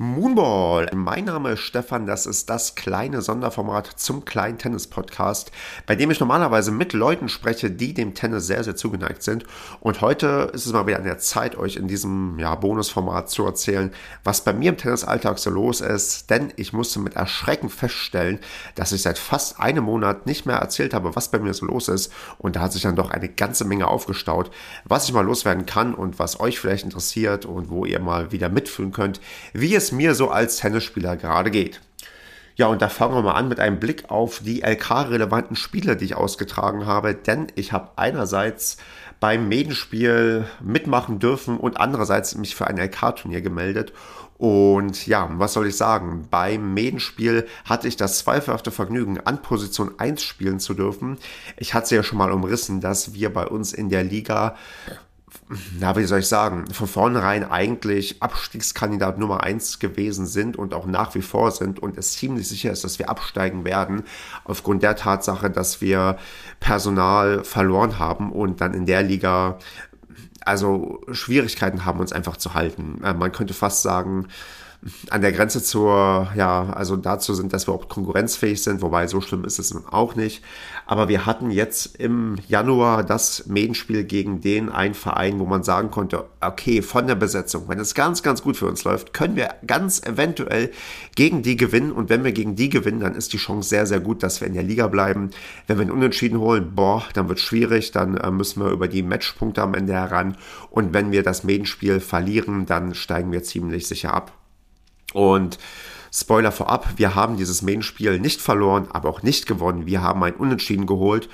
Moonball. Mein Name ist Stefan, das ist das kleine Sonderformat zum kleinen Tennis-Podcast, bei dem ich normalerweise mit Leuten spreche, die dem Tennis sehr, sehr zugeneigt sind. Und heute ist es mal wieder an der Zeit, euch in diesem ja, Bonusformat zu erzählen, was bei mir im Tennisalltag so los ist. Denn ich musste mit Erschrecken feststellen, dass ich seit fast einem Monat nicht mehr erzählt habe, was bei mir so los ist. Und da hat sich dann doch eine ganze Menge aufgestaut, was ich mal loswerden kann und was euch vielleicht interessiert und wo ihr mal wieder mitfühlen könnt, wie es mir so als Tennisspieler gerade geht. Ja, und da fangen wir mal an mit einem Blick auf die LK-relevanten Spiele, die ich ausgetragen habe, denn ich habe einerseits beim Medenspiel mitmachen dürfen und andererseits mich für ein LK-Turnier gemeldet. Und ja, was soll ich sagen? Beim Medenspiel hatte ich das zweifelhafte Vergnügen, an Position 1 spielen zu dürfen. Ich hatte ja schon mal umrissen, dass wir bei uns in der Liga na, wie soll ich sagen, von vornherein eigentlich Abstiegskandidat Nummer eins gewesen sind und auch nach wie vor sind und es ziemlich sicher ist, dass wir absteigen werden, aufgrund der Tatsache, dass wir Personal verloren haben und dann in der Liga also Schwierigkeiten haben, uns einfach zu halten. Äh, man könnte fast sagen, an der Grenze zur, ja, also dazu sind, dass wir auch konkurrenzfähig sind, wobei so schlimm ist es nun auch nicht. Aber wir hatten jetzt im Januar das Medenspiel gegen den einen Verein, wo man sagen konnte, okay, von der Besetzung, wenn es ganz, ganz gut für uns läuft, können wir ganz eventuell gegen die gewinnen. Und wenn wir gegen die gewinnen, dann ist die Chance sehr, sehr gut, dass wir in der Liga bleiben. Wenn wir einen Unentschieden holen, boah, dann wird schwierig, dann äh, müssen wir über die Matchpunkte am Ende heran. Und wenn wir das Medenspiel verlieren, dann steigen wir ziemlich sicher ab. Und Spoiler vorab, wir haben dieses Main-Spiel nicht verloren, aber auch nicht gewonnen. Wir haben ein Unentschieden geholt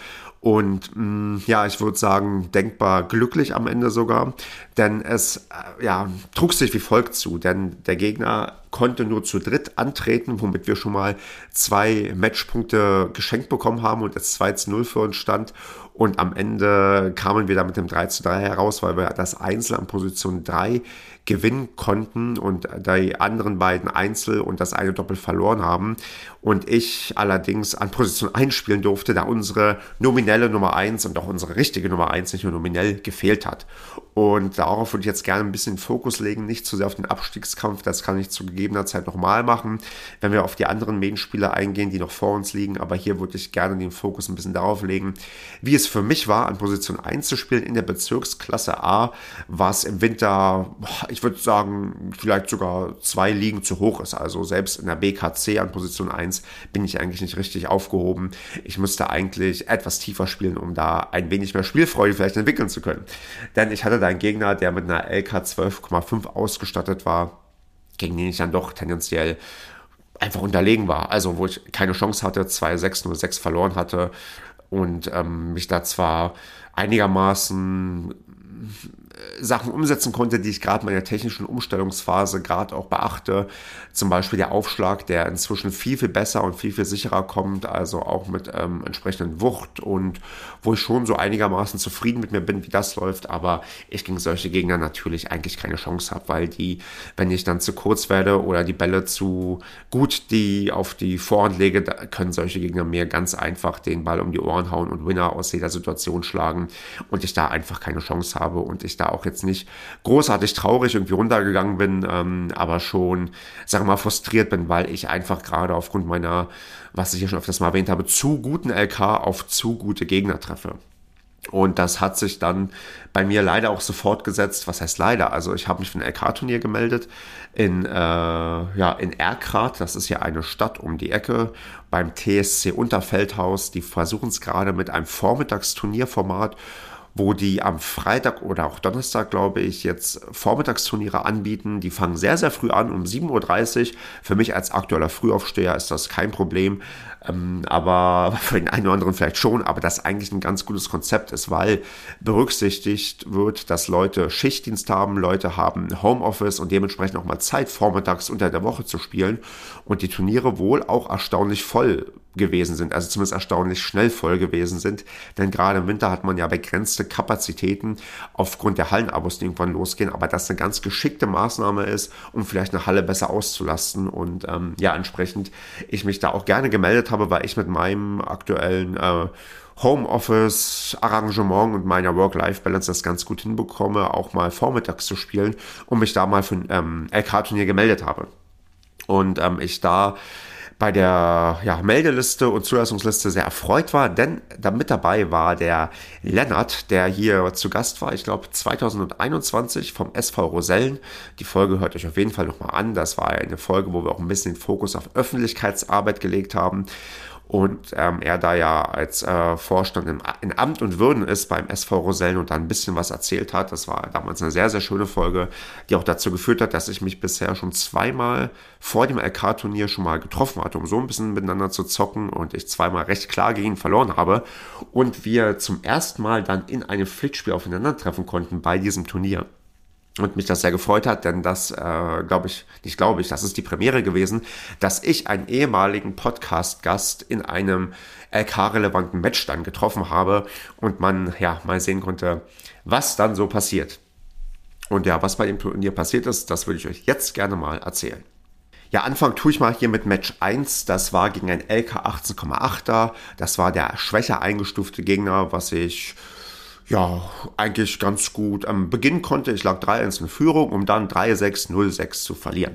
und mh, mm, ja, ich würde sagen, denkbar glücklich am Ende sogar, denn es äh, ja, trug sich wie folgt zu, denn der Gegner konnte nur zu dritt antreten, womit wir schon mal zwei Matchpunkte geschenkt bekommen haben und es 2 zu 0 für uns stand. Und am Ende kamen wir da mit dem 3 zu 3 heraus, weil wir das Einzel an Position 3 gewinnen konnten und die anderen beiden Einzel und das eine Doppel verloren haben. Und ich allerdings an Position 1 spielen durfte, da unsere nominelle Nummer 1 und auch unsere richtige Nummer 1 nicht nur nominell gefehlt hat. Und darauf würde ich jetzt gerne ein bisschen Fokus legen, nicht zu sehr auf den Abstiegskampf, das kann ich zu gegebener Zeit nochmal machen, wenn wir auf die anderen Medienspiele eingehen, die noch vor uns liegen. Aber hier würde ich gerne den Fokus ein bisschen darauf legen, wie es für mich war, an Position 1 zu spielen in der Bezirksklasse A, was im Winter, ich würde sagen, vielleicht sogar zwei Ligen zu hoch ist. Also selbst in der BKC an Position 1 bin ich eigentlich nicht richtig aufgehoben. Ich müsste eigentlich etwas tiefer spielen, um da ein wenig mehr Spielfreude vielleicht entwickeln zu können. Denn ich hatte da einen Gegner, der mit einer LK 12,5 ausgestattet war, gegen den ich dann doch tendenziell einfach unterlegen war. Also wo ich keine Chance hatte, 2-6-0-6 verloren hatte und ähm, mich da zwar einigermaßen Sachen umsetzen konnte, die ich gerade in meiner technischen Umstellungsphase gerade auch beachte. Zum Beispiel der Aufschlag, der inzwischen viel, viel besser und viel, viel sicherer kommt, also auch mit ähm, entsprechenden Wucht und wo ich schon so einigermaßen zufrieden mit mir bin, wie das läuft, aber ich gegen solche Gegner natürlich eigentlich keine Chance habe, weil die, wenn ich dann zu kurz werde oder die Bälle zu gut die auf die Vorhand lege, können solche Gegner mir ganz einfach den Ball um die Ohren hauen und Winner aus jeder Situation schlagen und ich da einfach keine Chance habe und ich da auch jetzt nicht großartig traurig irgendwie runtergegangen bin, ähm, aber schon, wir mal, frustriert bin, weil ich einfach gerade aufgrund meiner, was ich ja schon öfters mal erwähnt habe, zu guten LK auf zu gute Gegner treffe. Und das hat sich dann bei mir leider auch sofort gesetzt. Was heißt leider? Also ich habe mich für ein LK-Turnier gemeldet in, äh, ja, in Erkrath. Das ist ja eine Stadt um die Ecke beim TSC Unterfeldhaus. Die versuchen es gerade mit einem Vormittagsturnierformat wo die am Freitag oder auch Donnerstag, glaube ich, jetzt Vormittagsturniere anbieten. Die fangen sehr, sehr früh an, um 7.30 Uhr. Für mich als aktueller Frühaufsteher ist das kein Problem. Ähm, aber für den einen oder anderen vielleicht schon, aber das eigentlich ein ganz gutes Konzept ist, weil berücksichtigt wird, dass Leute Schichtdienst haben, Leute haben Homeoffice und dementsprechend auch mal Zeit, vormittags unter der Woche zu spielen und die Turniere wohl auch erstaunlich voll gewesen sind, also zumindest erstaunlich schnell voll gewesen sind, denn gerade im Winter hat man ja begrenzte Kapazitäten aufgrund der Hallenabos, die irgendwann losgehen, aber das eine ganz geschickte Maßnahme ist, um vielleicht eine Halle besser auszulasten. Und ähm, ja, entsprechend ich mich da auch gerne gemeldet habe, weil ich mit meinem aktuellen äh, Homeoffice-Arrangement und meiner Work-Life-Balance das ganz gut hinbekomme, auch mal vormittags zu spielen und mich da mal für ein ähm, LK-Turnier gemeldet habe. Und ähm, ich da bei der ja, Meldeliste und Zulassungsliste sehr erfreut war, denn da mit dabei war der Lennart, der hier zu Gast war, ich glaube 2021 vom SV Rosellen. Die Folge hört euch auf jeden Fall nochmal an. Das war eine Folge, wo wir auch ein bisschen den Fokus auf Öffentlichkeitsarbeit gelegt haben und ähm, er da ja als äh, Vorstand im, in Amt und Würden ist beim SV Rosellen und da ein bisschen was erzählt hat. Das war damals eine sehr, sehr schöne Folge, die auch dazu geführt hat, dass ich mich bisher schon zweimal vor dem LK-Turnier schon mal getroffen hatte, um so ein bisschen miteinander zu zocken und ich zweimal recht klar gegen ihn verloren habe und wir zum ersten Mal dann in einem Pflichtspiel aufeinandertreffen konnten bei diesem Turnier und mich das sehr gefreut hat, denn das, äh, glaube ich, nicht glaube ich, das ist die Premiere gewesen, dass ich einen ehemaligen Podcast-Gast in einem LK-relevanten Match dann getroffen habe und man ja mal sehen konnte, was dann so passiert. Und ja, was bei dem Turnier passiert ist, das würde ich euch jetzt gerne mal erzählen. Ja, Anfang tue ich mal hier mit Match 1. Das war gegen ein LK 18,8er. Das war der schwächer eingestufte Gegner, was ich ja, eigentlich ganz gut am Beginn konnte. Ich lag 3-1 in Führung, um dann 3-6, 0-6 zu verlieren.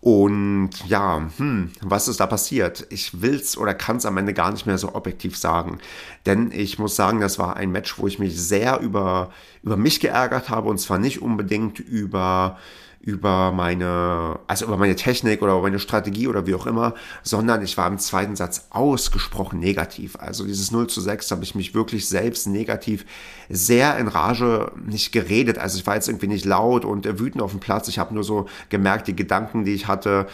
Und ja, hm, was ist da passiert? Ich will's oder kann es am Ende gar nicht mehr so objektiv sagen. Denn ich muss sagen, das war ein Match, wo ich mich sehr über, über mich geärgert habe. Und zwar nicht unbedingt über über meine, also über meine Technik oder über meine Strategie oder wie auch immer, sondern ich war im zweiten Satz ausgesprochen negativ. Also dieses 0 zu 6 habe ich mich wirklich selbst negativ sehr in Rage nicht geredet. Also ich war jetzt irgendwie nicht laut und wütend auf dem Platz. Ich habe nur so gemerkt, die Gedanken, die ich hatte,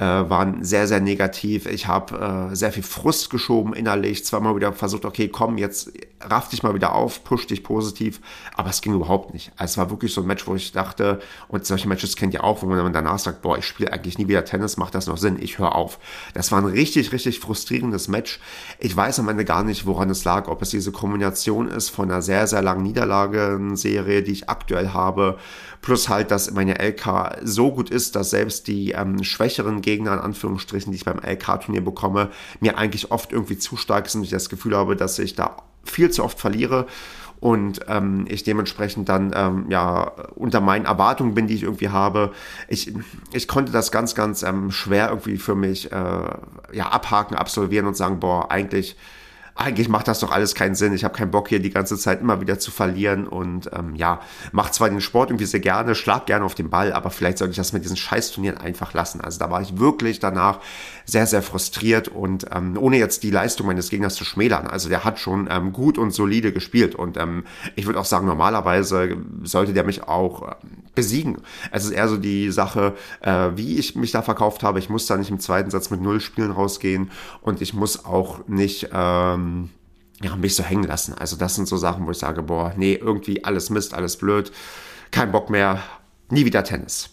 äh, waren sehr, sehr negativ. Ich habe äh, sehr viel Frust geschoben innerlich, zweimal wieder versucht, okay, komm, jetzt raff dich mal wieder auf, push dich positiv, aber es ging überhaupt nicht. Also es war wirklich so ein Match, wo ich dachte, und solche Matches kennt ihr auch, wo man danach sagt, boah, ich spiele eigentlich nie wieder Tennis, macht das noch Sinn, ich höre auf. Das war ein richtig, richtig frustrierendes Match. Ich weiß am Ende gar nicht, woran es lag, ob es diese Kombination ist von einer sehr, sehr langen Niederlagenserie, die ich aktuell habe, plus halt, dass meine LK so gut ist, dass selbst die ähm, schwächeren Gegner, in Anführungsstrichen, die ich beim LK-Turnier bekomme, mir eigentlich oft irgendwie zu stark sind und ich das Gefühl habe, dass ich da viel zu oft verliere und ähm, ich dementsprechend dann ähm, ja unter meinen Erwartungen bin, die ich irgendwie habe. Ich, ich konnte das ganz, ganz ähm, schwer irgendwie für mich äh, ja abhaken, absolvieren und sagen, boah, eigentlich eigentlich macht das doch alles keinen Sinn. Ich habe keinen Bock hier die ganze Zeit immer wieder zu verlieren und ähm, ja, mache zwar den Sport irgendwie sehr gerne, schlag gerne auf den Ball, aber vielleicht sollte ich das mit diesen Scheißturnieren einfach lassen. Also da war ich wirklich danach sehr, sehr frustriert und ähm, ohne jetzt die Leistung meines Gegners zu schmälern. Also der hat schon ähm, gut und solide gespielt und ähm, ich würde auch sagen, normalerweise sollte der mich auch äh, besiegen. Es ist eher so die Sache, äh, wie ich mich da verkauft habe. Ich muss da nicht im zweiten Satz mit null Spielen rausgehen und ich muss auch nicht ähm, ja, mich so hängen lassen. Also das sind so Sachen, wo ich sage, boah, nee, irgendwie alles Mist, alles blöd, kein Bock mehr, nie wieder Tennis.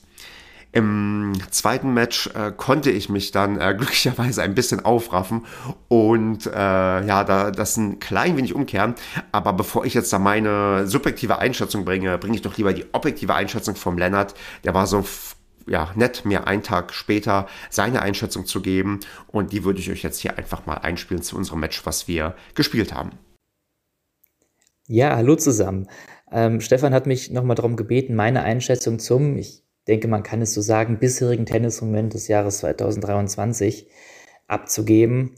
Im zweiten Match äh, konnte ich mich dann äh, glücklicherweise ein bisschen aufraffen und äh, ja, da, das ein klein wenig umkehren. Aber bevor ich jetzt da meine subjektive Einschätzung bringe, bringe ich doch lieber die objektive Einschätzung vom Lennart. Der war so ja, nett, mir einen Tag später seine Einschätzung zu geben. Und die würde ich euch jetzt hier einfach mal einspielen zu unserem Match, was wir gespielt haben. Ja, hallo zusammen. Ähm, Stefan hat mich nochmal darum gebeten, meine Einschätzung zum, ich denke, man kann es so sagen, bisherigen Tennismoment des Jahres 2023 abzugeben.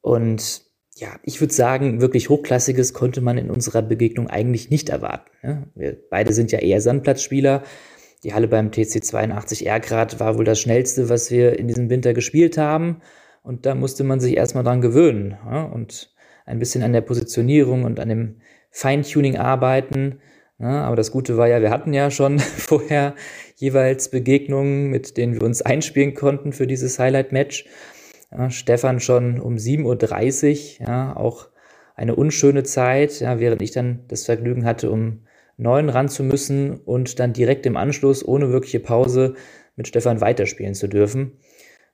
Und ja, ich würde sagen, wirklich Hochklassiges konnte man in unserer Begegnung eigentlich nicht erwarten. Ne? Wir beide sind ja eher Sandplatzspieler. Die Halle beim TC 82 Ergrad war wohl das schnellste, was wir in diesem Winter gespielt haben. Und da musste man sich erstmal dran gewöhnen ja? und ein bisschen an der Positionierung und an dem Feintuning arbeiten. Ja, aber das Gute war ja, wir hatten ja schon vorher jeweils Begegnungen, mit denen wir uns einspielen konnten für dieses Highlight-Match. Ja, Stefan schon um 7.30 Uhr, ja, auch eine unschöne Zeit, ja, während ich dann das Vergnügen hatte, um neun ran zu müssen und dann direkt im Anschluss ohne wirkliche Pause mit Stefan weiterspielen zu dürfen.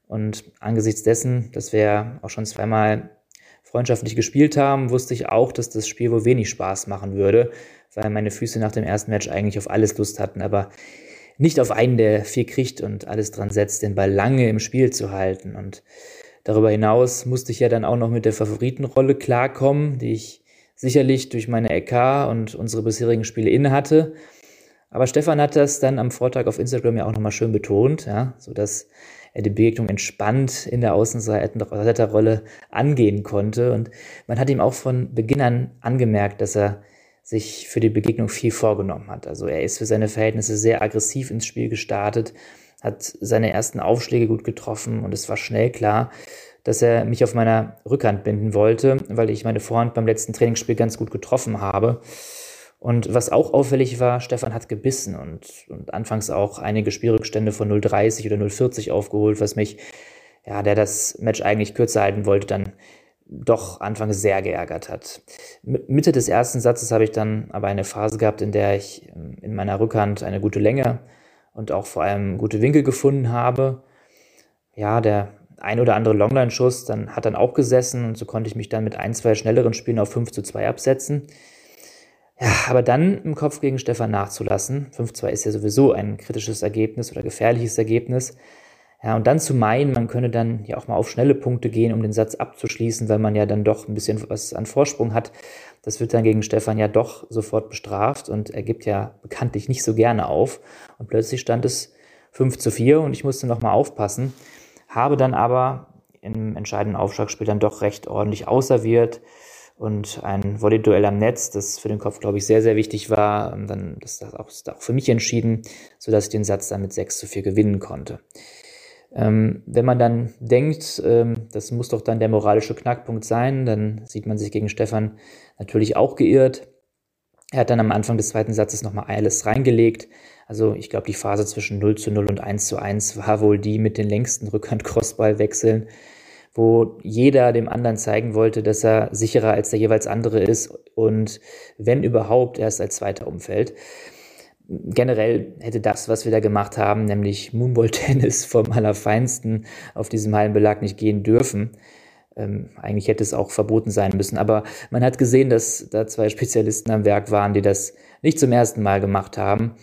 Und angesichts dessen, dass wir auch schon zweimal freundschaftlich gespielt haben, wusste ich auch, dass das Spiel wohl wenig Spaß machen würde weil meine Füße nach dem ersten Match eigentlich auf alles Lust hatten, aber nicht auf einen, der viel kriegt und alles dran setzt, den Ball lange im Spiel zu halten. Und darüber hinaus musste ich ja dann auch noch mit der Favoritenrolle klarkommen, die ich sicherlich durch meine EK und unsere bisherigen Spiele inne hatte. Aber Stefan hat das dann am Vortag auf Instagram ja auch nochmal schön betont, ja, sodass er die Begegnung entspannt in der Außenseiterrolle angehen konnte. Und man hat ihm auch von Beginn an angemerkt, dass er sich für die Begegnung viel vorgenommen hat. Also er ist für seine Verhältnisse sehr aggressiv ins Spiel gestartet, hat seine ersten Aufschläge gut getroffen und es war schnell klar, dass er mich auf meiner Rückhand binden wollte, weil ich meine Vorhand beim letzten Trainingsspiel ganz gut getroffen habe. Und was auch auffällig war, Stefan hat gebissen und, und anfangs auch einige Spielrückstände von 0,30 oder 0,40 aufgeholt, was mich, ja, der das Match eigentlich kürzer halten wollte, dann doch anfangs sehr geärgert hat. Mitte des ersten Satzes habe ich dann aber eine Phase gehabt, in der ich ähm, in meiner Rückhand eine gute Länge und auch vor allem gute Winkel gefunden habe. Ja, der ein oder andere Longline-Schuss dann hat dann auch gesessen und so konnte ich mich dann mit ein, zwei schnelleren Spielen auf 5 zu 2 absetzen. Ja, aber dann im Kopf gegen Stefan nachzulassen, 5-2 ist ja sowieso ein kritisches Ergebnis oder gefährliches Ergebnis. Ja, und dann zu meinen, man könne dann ja auch mal auf schnelle Punkte gehen, um den Satz abzuschließen, weil man ja dann doch ein bisschen was an Vorsprung hat. Das wird dann gegen Stefan ja doch sofort bestraft und er gibt ja bekanntlich nicht so gerne auf. Und plötzlich stand es 5 zu 4 und ich musste nochmal aufpassen habe dann aber im entscheidenden Aufschlagspiel dann doch recht ordentlich auserviert und ein Volley-Duell am Netz, das für den Kopf, glaube ich, sehr, sehr wichtig war. Dann das ist auch, ist auch für mich entschieden, sodass ich den Satz dann mit 6 zu 4 gewinnen konnte. Ähm, wenn man dann denkt, ähm, das muss doch dann der moralische Knackpunkt sein, dann sieht man sich gegen Stefan natürlich auch geirrt. Er hat dann am Anfang des zweiten Satzes nochmal alles reingelegt, also ich glaube, die Phase zwischen 0 zu 0 und 1 zu 1 war wohl die mit den längsten Rückhand-Crossball-Wechseln, wo jeder dem anderen zeigen wollte, dass er sicherer als der jeweils andere ist und wenn überhaupt erst als Zweiter umfällt. Generell hätte das, was wir da gemacht haben, nämlich Moonball-Tennis vom Allerfeinsten auf diesem Hallenbelag nicht gehen dürfen. Ähm, eigentlich hätte es auch verboten sein müssen. Aber man hat gesehen, dass da zwei Spezialisten am Werk waren, die das nicht zum ersten Mal gemacht haben.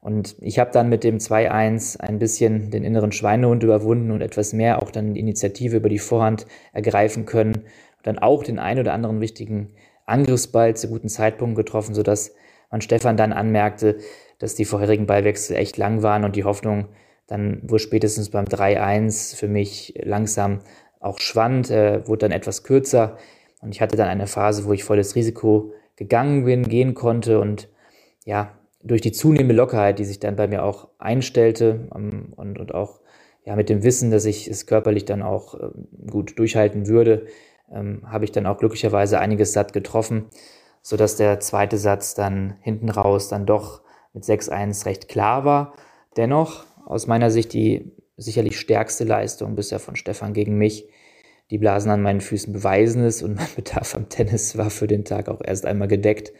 Und ich habe dann mit dem 2-1 ein bisschen den inneren Schweinehund überwunden und etwas mehr auch dann die Initiative über die Vorhand ergreifen können. Und dann auch den ein oder anderen wichtigen Angriffsball zu guten Zeitpunkten getroffen, sodass man Stefan dann anmerkte, dass die vorherigen Ballwechsel echt lang waren und die Hoffnung dann wohl spätestens beim 3-1 für mich langsam auch schwand, äh, wurde dann etwas kürzer und ich hatte dann eine Phase, wo ich volles Risiko gegangen bin, gehen konnte und ja, durch die zunehmende Lockerheit, die sich dann bei mir auch einstellte um, und, und auch ja, mit dem Wissen, dass ich es körperlich dann auch äh, gut durchhalten würde, ähm, habe ich dann auch glücklicherweise einiges satt getroffen, sodass der zweite Satz dann hinten raus dann doch mit 6-1 recht klar war. Dennoch aus meiner Sicht die sicherlich stärkste Leistung bisher von Stefan gegen mich. Die Blasen an meinen Füßen beweisen es und mein Bedarf am Tennis war für den Tag auch erst einmal gedeckt.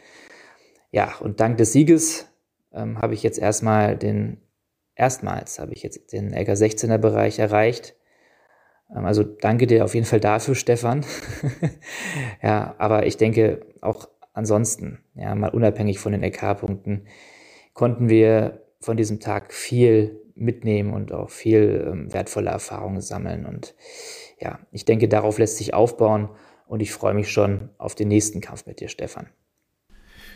Ja, und dank des Sieges ähm, habe ich jetzt erstmal den, erstmals habe ich jetzt den LK 16er Bereich erreicht. Ähm, also danke dir auf jeden Fall dafür, Stefan. ja, aber ich denke auch ansonsten, ja, mal unabhängig von den LK-Punkten, konnten wir von diesem Tag viel mitnehmen und auch viel ähm, wertvolle Erfahrungen sammeln. Und ja, ich denke, darauf lässt sich aufbauen und ich freue mich schon auf den nächsten Kampf mit dir, Stefan.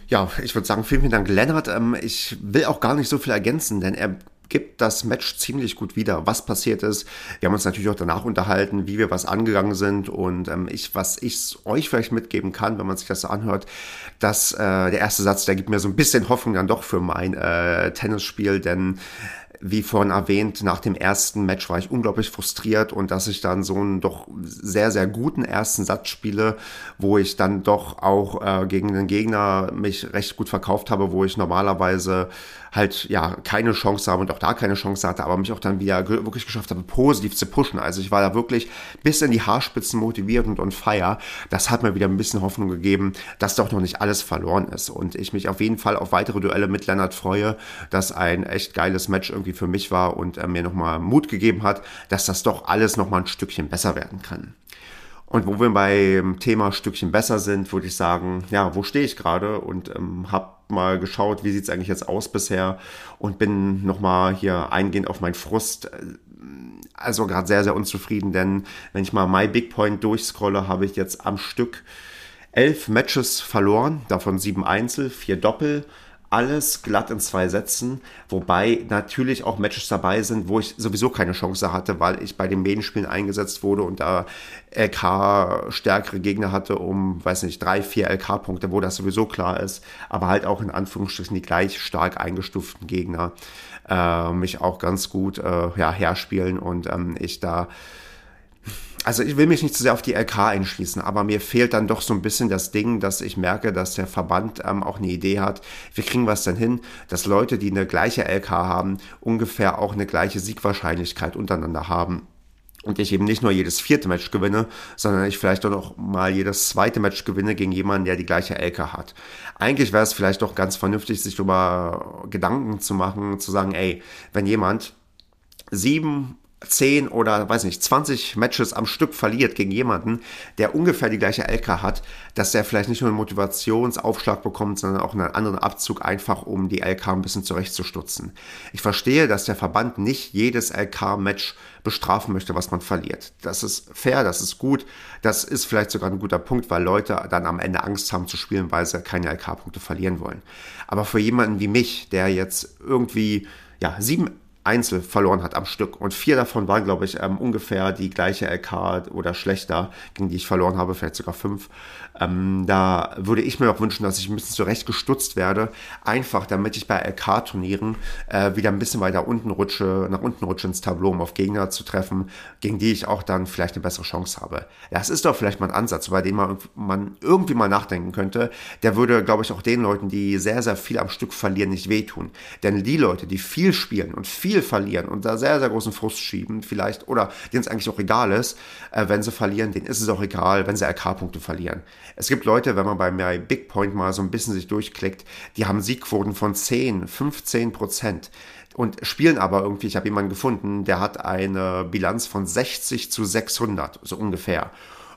Ja, ich würde sagen, vielen, vielen Dank, Lennart. Ähm, ich will auch gar nicht so viel ergänzen, denn er gibt das Match ziemlich gut wieder, was passiert ist. Wir haben uns natürlich auch danach unterhalten, wie wir was angegangen sind und ähm, ich, was ich euch vielleicht mitgeben kann, wenn man sich das so anhört, dass äh, der erste Satz, der gibt mir so ein bisschen Hoffnung dann doch für mein äh, Tennisspiel, denn wie vorhin erwähnt, nach dem ersten Match war ich unglaublich frustriert und dass ich dann so einen doch sehr, sehr guten ersten Satz spiele, wo ich dann doch auch äh, gegen den Gegner mich recht gut verkauft habe, wo ich normalerweise halt ja keine Chance habe und auch da keine Chance hatte, aber mich auch dann wieder wirklich geschafft habe, positiv zu pushen. Also ich war da wirklich bis in die Haarspitzen motiviert und on fire. Das hat mir wieder ein bisschen Hoffnung gegeben, dass doch noch nicht alles verloren ist und ich mich auf jeden Fall auf weitere Duelle mit Lennart freue, dass ein echt geiles Match irgendwie für mich war und er mir nochmal Mut gegeben hat, dass das doch alles nochmal ein Stückchen besser werden kann. Und wo wir beim Thema Stückchen besser sind, würde ich sagen, ja, wo stehe ich gerade und ähm, habe mal geschaut, wie sieht es eigentlich jetzt aus bisher und bin nochmal hier eingehend auf meinen Frust. Äh, also gerade sehr, sehr unzufrieden, denn wenn ich mal My Big Point durchscrolle, habe ich jetzt am Stück elf Matches verloren, davon sieben Einzel, vier Doppel, alles glatt in zwei Sätzen, wobei natürlich auch Matches dabei sind, wo ich sowieso keine Chance hatte, weil ich bei den Medienspielen eingesetzt wurde und da LK stärkere Gegner hatte um, weiß nicht, drei, vier LK-Punkte, wo das sowieso klar ist, aber halt auch in Anführungsstrichen die gleich stark eingestuften Gegner äh, mich auch ganz gut äh, ja, herspielen und ähm, ich da also ich will mich nicht zu sehr auf die LK einschließen, aber mir fehlt dann doch so ein bisschen das Ding, dass ich merke, dass der Verband ähm, auch eine Idee hat, wir kriegen was denn hin, dass Leute, die eine gleiche LK haben, ungefähr auch eine gleiche Siegwahrscheinlichkeit untereinander haben. Und ich eben nicht nur jedes vierte Match gewinne, sondern ich vielleicht auch noch mal jedes zweite Match gewinne gegen jemanden, der die gleiche LK hat. Eigentlich wäre es vielleicht doch ganz vernünftig, sich darüber Gedanken zu machen, zu sagen, ey, wenn jemand sieben 10 oder weiß nicht, 20 Matches am Stück verliert gegen jemanden, der ungefähr die gleiche LK hat, dass der vielleicht nicht nur einen Motivationsaufschlag bekommt, sondern auch einen anderen Abzug, einfach um die LK ein bisschen zurechtzustutzen. Ich verstehe, dass der Verband nicht jedes LK-Match bestrafen möchte, was man verliert. Das ist fair, das ist gut, das ist vielleicht sogar ein guter Punkt, weil Leute dann am Ende Angst haben zu spielen, weil sie keine LK-Punkte verlieren wollen. Aber für jemanden wie mich, der jetzt irgendwie ja, sieben Einzel verloren hat am Stück. Und vier davon waren, glaube ich, ähm, ungefähr die gleiche LK oder schlechter, gegen die ich verloren habe, vielleicht sogar fünf. Ähm, da würde ich mir auch wünschen, dass ich ein bisschen zurecht gestutzt werde, einfach damit ich bei LK-Turnieren äh, wieder ein bisschen weiter unten rutsche, nach unten rutsche ins Tableau, um auf Gegner zu treffen, gegen die ich auch dann vielleicht eine bessere Chance habe. Das ist doch vielleicht mal ein Ansatz, bei dem man, man irgendwie mal nachdenken könnte. Der würde, glaube ich, auch den Leuten, die sehr, sehr viel am Stück verlieren, nicht wehtun. Denn die Leute, die viel spielen und viel verlieren und da sehr, sehr großen Frust schieben, vielleicht, oder denen es eigentlich auch egal ist, äh, wenn sie verlieren, denen ist es auch egal, wenn sie LK-Punkte verlieren. Es gibt Leute, wenn man bei My Big Point mal so ein bisschen sich durchklickt, die haben Siegquoten von 10, 15 Prozent und spielen aber irgendwie, ich habe jemanden gefunden, der hat eine Bilanz von 60 zu 600, so ungefähr.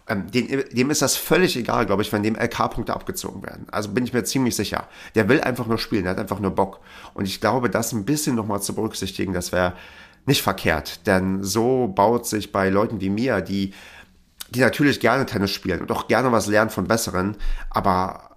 Ähm, dem, dem ist das völlig egal, glaube ich, wenn dem LK-Punkte abgezogen werden. Also bin ich mir ziemlich sicher. Der will einfach nur spielen, der hat einfach nur Bock. Und ich glaube, das ein bisschen nochmal zu berücksichtigen, das wäre nicht verkehrt. Denn so baut sich bei Leuten wie mir, die die natürlich gerne Tennis spielen und auch gerne was lernen von Besseren, aber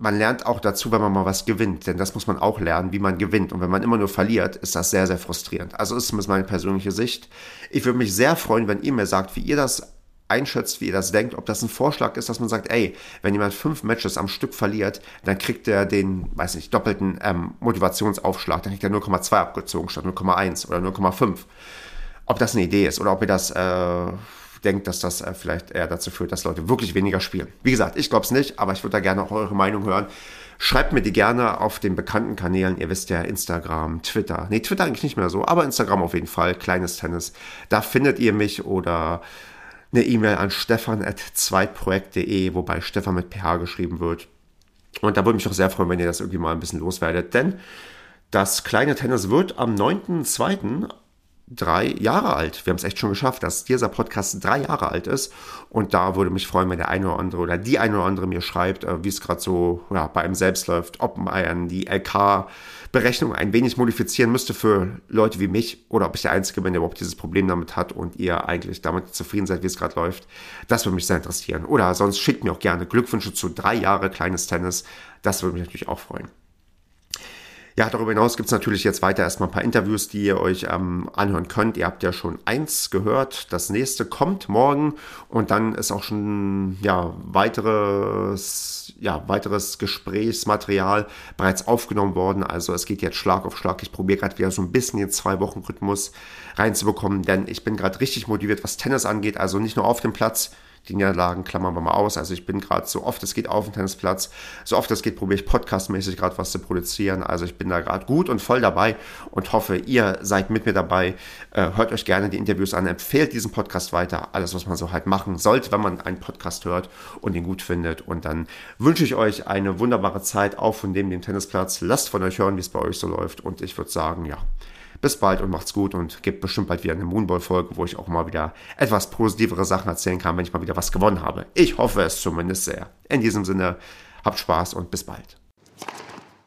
man lernt auch dazu, wenn man mal was gewinnt, denn das muss man auch lernen, wie man gewinnt. Und wenn man immer nur verliert, ist das sehr, sehr frustrierend. Also ist zumindest meine persönliche Sicht. Ich würde mich sehr freuen, wenn ihr mir sagt, wie ihr das einschätzt, wie ihr das denkt, ob das ein Vorschlag ist, dass man sagt, ey, wenn jemand fünf Matches am Stück verliert, dann kriegt er den, weiß nicht, doppelten ähm, Motivationsaufschlag, dann kriegt er 0,2 abgezogen statt 0,1 oder 0,5. Ob das eine Idee ist oder ob ihr das äh, denkt, dass das äh, vielleicht eher dazu führt, dass Leute wirklich weniger spielen. Wie gesagt, ich glaube es nicht, aber ich würde da gerne auch eure Meinung hören. Schreibt mir die gerne auf den bekannten Kanälen. Ihr wisst ja, Instagram, Twitter. Nee, Twitter eigentlich nicht mehr so, aber Instagram auf jeden Fall. Kleines Tennis. Da findet ihr mich oder eine E-Mail an stefan.zweitprojekt.de, wobei Stefan mit PH geschrieben wird. Und da würde mich auch sehr freuen, wenn ihr das irgendwie mal ein bisschen loswerdet, denn das kleine Tennis wird am 9.2 drei Jahre alt. Wir haben es echt schon geschafft, dass dieser Podcast drei Jahre alt ist. Und da würde mich freuen, wenn der eine oder andere oder die eine oder andere mir schreibt, äh, wie es gerade so ja, bei einem selbst läuft, ob man die LK-Berechnung ein wenig modifizieren müsste für Leute wie mich oder ob ich der Einzige bin, der überhaupt dieses Problem damit hat und ihr eigentlich damit zufrieden seid, wie es gerade läuft. Das würde mich sehr interessieren. Oder sonst schickt mir auch gerne Glückwünsche zu drei Jahre kleines Tennis. Das würde mich natürlich auch freuen. Ja, darüber hinaus gibt es natürlich jetzt weiter erstmal ein paar Interviews, die ihr euch ähm, anhören könnt. Ihr habt ja schon eins gehört, das nächste kommt morgen und dann ist auch schon ja weiteres ja weiteres Gesprächsmaterial bereits aufgenommen worden. Also es geht jetzt Schlag auf Schlag. Ich probiere gerade wieder so ein bisschen den zwei Wochen Rhythmus reinzubekommen, denn ich bin gerade richtig motiviert, was Tennis angeht. Also nicht nur auf dem Platz, die Niederlagen klammern wir mal aus. Also ich bin gerade so oft es geht auf dem Tennisplatz, so oft es geht, probiere ich podcastmäßig gerade was zu produzieren. Also ich bin da gerade gut und voll dabei und hoffe, ihr seid mit mir dabei. Äh, hört euch gerne die Interviews an, empfehlt diesen Podcast weiter. Alles, was man so halt machen sollte, wenn man einen Podcast hört und ihn gut findet. Und dann wünsche ich euch eine wunderbare Zeit auf von dem, dem Tennisplatz. Lasst von euch hören, wie es bei euch so läuft. Und ich würde sagen, ja, bis bald und macht's gut und gibt bestimmt bald wieder eine Moonball-Folge, wo ich auch mal wieder etwas positivere Sachen erzählen kann, wenn ich mal wieder was gewonnen habe. Ich hoffe es zumindest sehr. In diesem Sinne, habt Spaß und bis bald.